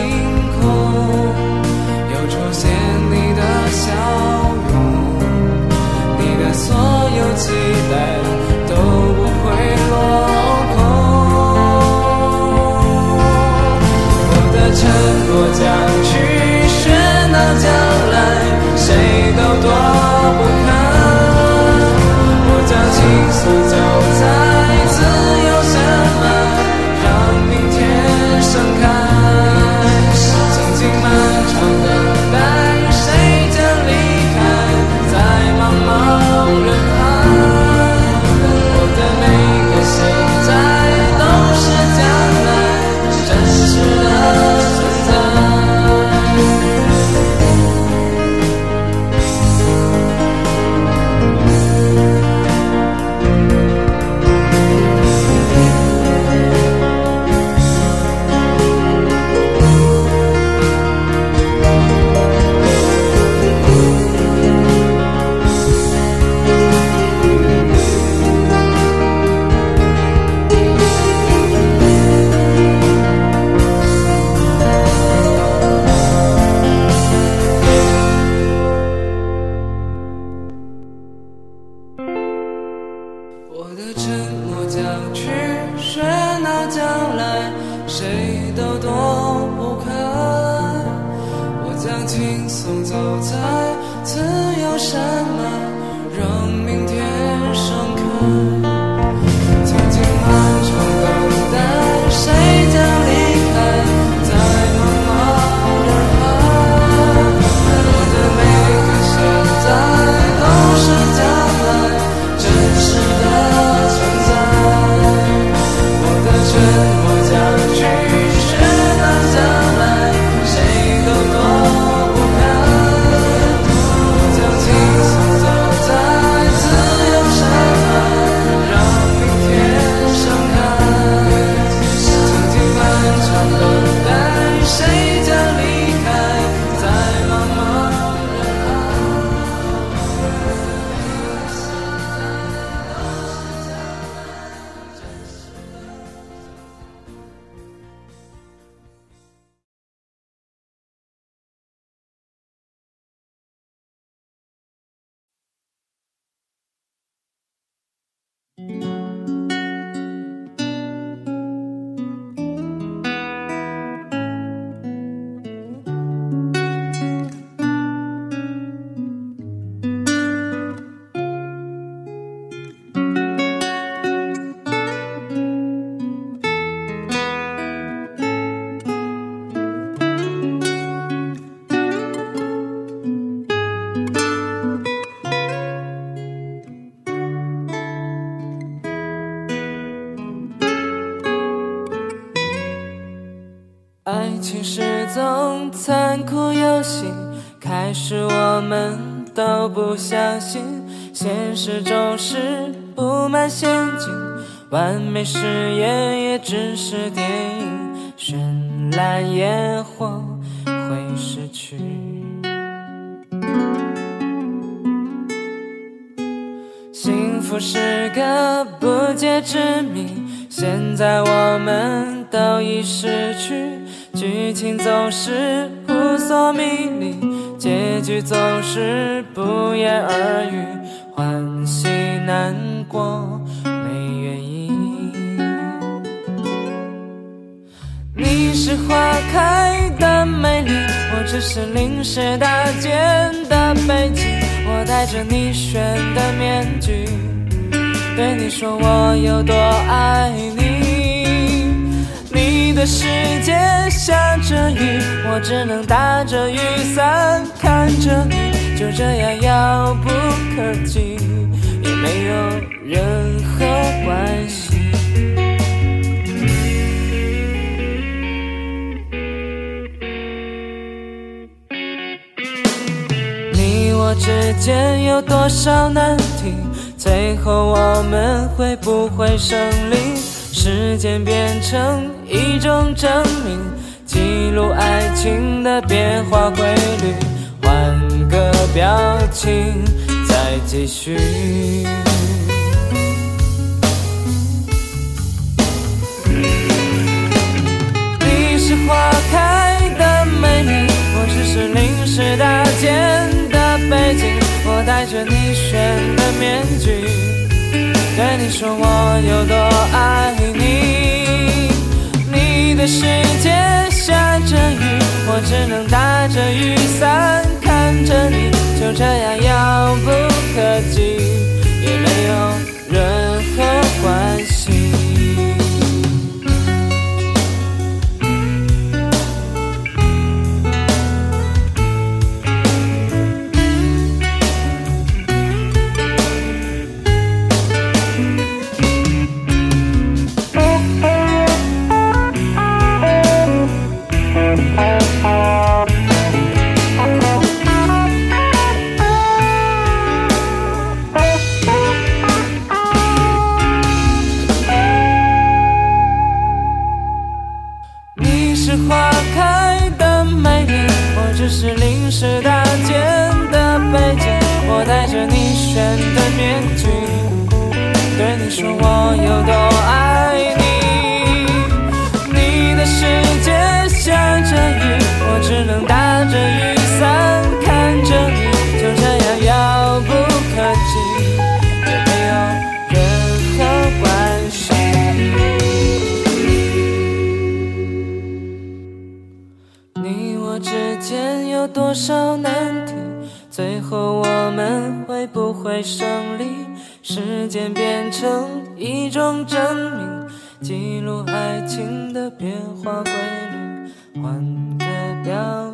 星空又出现你的笑容你的所有期待。轻松走在自由山脉让明天盛开。不相信，现实总是布满陷阱，完美誓言也只是电影，绚烂烟火会逝去。幸福是个不解之谜，现在我们都已失去。剧情总是扑朔迷离，结局总是不言而喻，欢喜难过没原因。你是花开的美丽，我只是临时搭建的背景。我戴着你选的面具，对你说我有多爱你。你的世界下着雨，我只能打着雨伞看着你，就这样遥不可及，也没有任何关系。你我之间有多少难题？最后我们会不会胜利？时间变成一种证明，记录爱情的变化规律，换个表情再继续。你是花开的美丽，我只是临时搭建的背景，我戴着你选的面具。对你说我有多爱你，你的世界下着雨，我只能打着雨伞看着你，就这样遥不可及，也没有任何关系。是临时搭建的背景我戴着你选的面具对你说我有多爱有多少难题？最后我们会不会胜利？时间变成一种证明，记录爱情的变化规律，换个标。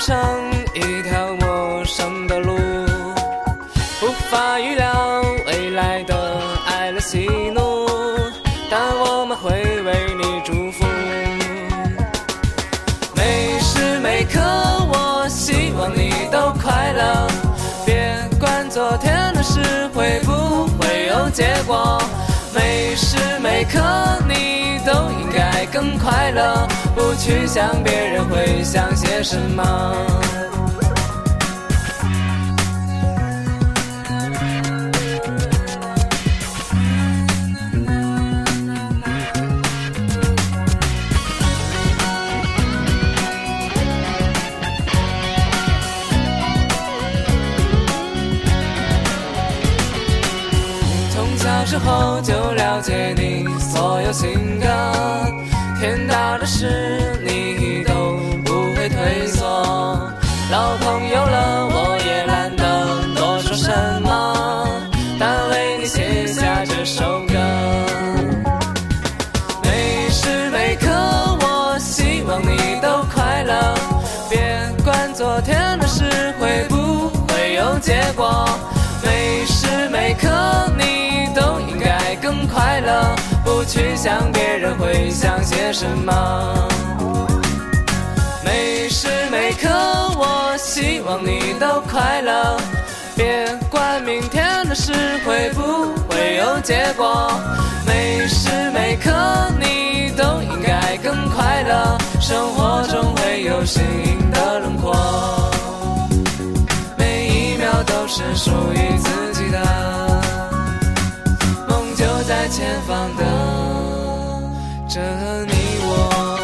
上一条陌生的路，无法预料未来的爱的喜怒，但我们会为你祝福。每时每刻，我希望你都快乐，别管昨天的事会不会有结果。每时每刻，你都更快乐，不去想别人会想些什么。从小时候就了解你所有性格，天大的事想别人会想些什么。每时每刻，我希望你都快乐，别管明天的事会不会有结果。每时每刻，你都应该更快乐，生活中会有新颖的轮廓。每一秒都是属于自己的，就在前方等着你我。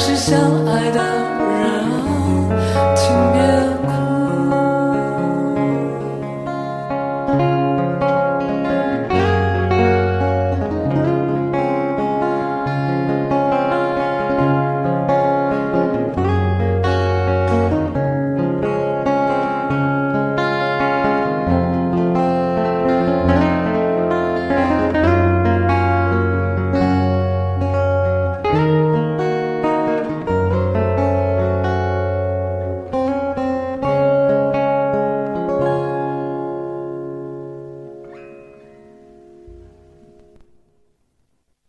是相爱的。